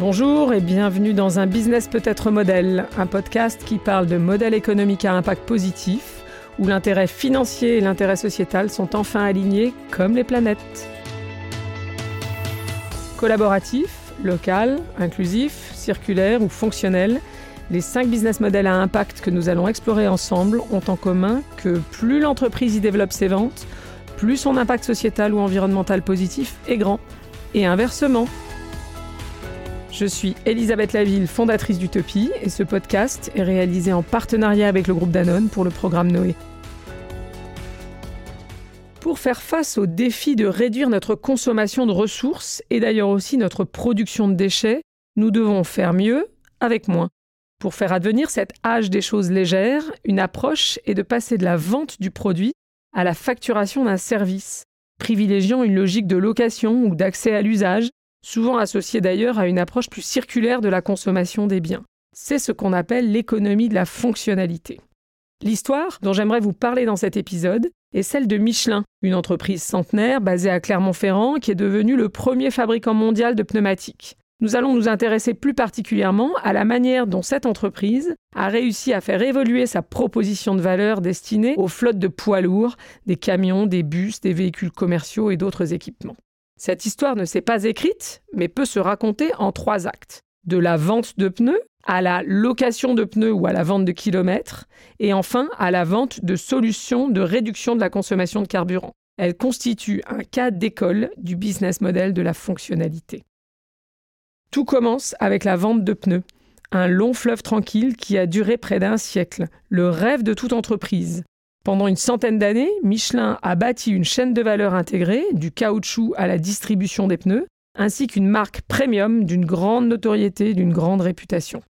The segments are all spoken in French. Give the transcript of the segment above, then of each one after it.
Bonjour et bienvenue dans un business peut-être modèle, un podcast qui parle de modèle économique à impact positif, où l'intérêt financier et l'intérêt sociétal sont enfin alignés comme les planètes. Collaboratif, local, inclusif, circulaire ou fonctionnel, les cinq business models à impact que nous allons explorer ensemble ont en commun que plus l'entreprise y développe ses ventes, plus son impact sociétal ou environnemental positif est grand. Et inversement. Je suis Elisabeth Laville, fondatrice d'Utopie, et ce podcast est réalisé en partenariat avec le groupe Danone pour le programme Noé. Pour faire face au défi de réduire notre consommation de ressources et d'ailleurs aussi notre production de déchets, nous devons faire mieux avec moins. Pour faire advenir cet âge des choses légères, une approche est de passer de la vente du produit à la facturation d'un service, privilégiant une logique de location ou d'accès à l'usage souvent associé d'ailleurs à une approche plus circulaire de la consommation des biens. C'est ce qu'on appelle l'économie de la fonctionnalité. L'histoire dont j'aimerais vous parler dans cet épisode est celle de Michelin, une entreprise centenaire basée à Clermont-Ferrand qui est devenue le premier fabricant mondial de pneumatiques. Nous allons nous intéresser plus particulièrement à la manière dont cette entreprise a réussi à faire évoluer sa proposition de valeur destinée aux flottes de poids lourds, des camions, des bus, des véhicules commerciaux et d'autres équipements. Cette histoire ne s'est pas écrite, mais peut se raconter en trois actes. De la vente de pneus à la location de pneus ou à la vente de kilomètres, et enfin à la vente de solutions de réduction de la consommation de carburant. Elle constitue un cas d'école du business model de la fonctionnalité. Tout commence avec la vente de pneus, un long fleuve tranquille qui a duré près d'un siècle, le rêve de toute entreprise. Pendant une centaine d'années, Michelin a bâti une chaîne de valeur intégrée, du caoutchouc à la distribution des pneus, ainsi qu'une marque premium d'une grande notoriété, d'une grande réputation.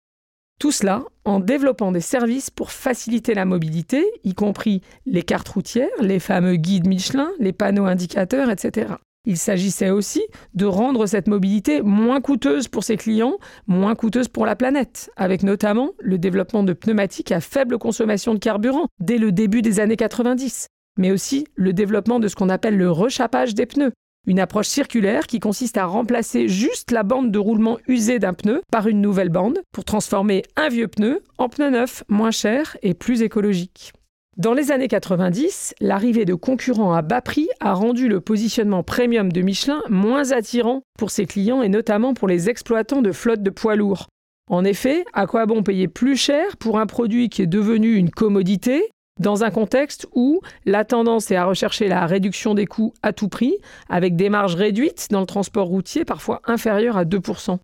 Tout cela en développant des services pour faciliter la mobilité, y compris les cartes routières, les fameux guides Michelin, les panneaux indicateurs, etc. Il s'agissait aussi de rendre cette mobilité moins coûteuse pour ses clients, moins coûteuse pour la planète, avec notamment le développement de pneumatiques à faible consommation de carburant dès le début des années 90, mais aussi le développement de ce qu'on appelle le rechappage des pneus, une approche circulaire qui consiste à remplacer juste la bande de roulement usée d'un pneu par une nouvelle bande pour transformer un vieux pneu en pneu neuf, moins cher et plus écologique. Dans les années 90, l'arrivée de concurrents à bas prix a rendu le positionnement premium de Michelin moins attirant pour ses clients et notamment pour les exploitants de flottes de poids lourds. En effet, à quoi bon payer plus cher pour un produit qui est devenu une commodité dans un contexte où la tendance est à rechercher la réduction des coûts à tout prix, avec des marges réduites dans le transport routier parfois inférieures à 2%.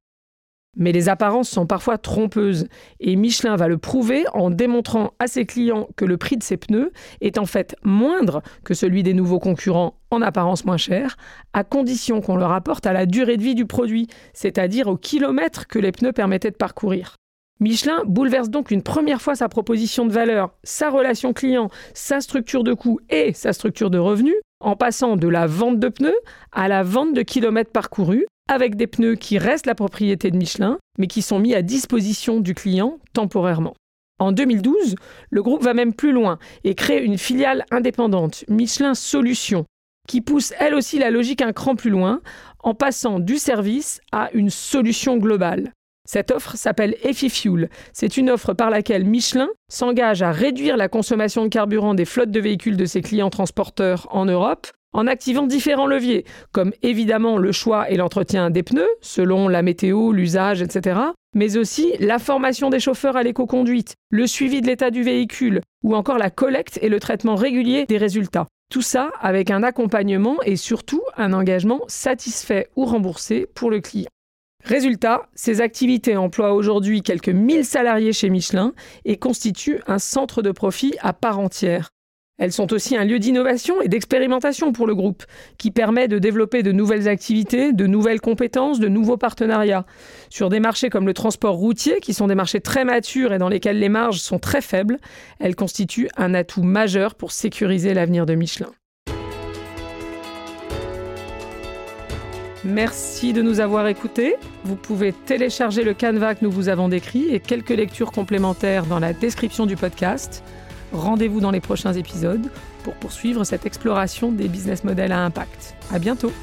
Mais les apparences sont parfois trompeuses et Michelin va le prouver en démontrant à ses clients que le prix de ses pneus est en fait moindre que celui des nouveaux concurrents en apparence moins cher, à condition qu'on le rapporte à la durée de vie du produit, c'est-à-dire au kilomètre que les pneus permettaient de parcourir. Michelin bouleverse donc une première fois sa proposition de valeur, sa relation client, sa structure de coût et sa structure de revenus, en passant de la vente de pneus à la vente de kilomètres parcourus, avec des pneus qui restent la propriété de Michelin, mais qui sont mis à disposition du client temporairement. En 2012, le groupe va même plus loin et crée une filiale indépendante, Michelin Solutions, qui pousse elle aussi la logique un cran plus loin en passant du service à une solution globale. Cette offre s'appelle EfiFuel. C'est une offre par laquelle Michelin s'engage à réduire la consommation de carburant des flottes de véhicules de ses clients transporteurs en Europe en activant différents leviers, comme évidemment le choix et l'entretien des pneus, selon la météo, l'usage, etc., mais aussi la formation des chauffeurs à l'éco-conduite, le suivi de l'état du véhicule, ou encore la collecte et le traitement régulier des résultats. Tout ça avec un accompagnement et surtout un engagement satisfait ou remboursé pour le client. Résultat, ces activités emploient aujourd'hui quelques 1000 salariés chez Michelin et constituent un centre de profit à part entière. Elles sont aussi un lieu d'innovation et d'expérimentation pour le groupe, qui permet de développer de nouvelles activités, de nouvelles compétences, de nouveaux partenariats. Sur des marchés comme le transport routier, qui sont des marchés très matures et dans lesquels les marges sont très faibles, elles constituent un atout majeur pour sécuriser l'avenir de Michelin. Merci de nous avoir écoutés. Vous pouvez télécharger le canevas que nous vous avons décrit et quelques lectures complémentaires dans la description du podcast. Rendez-vous dans les prochains épisodes pour poursuivre cette exploration des business models à impact. À bientôt!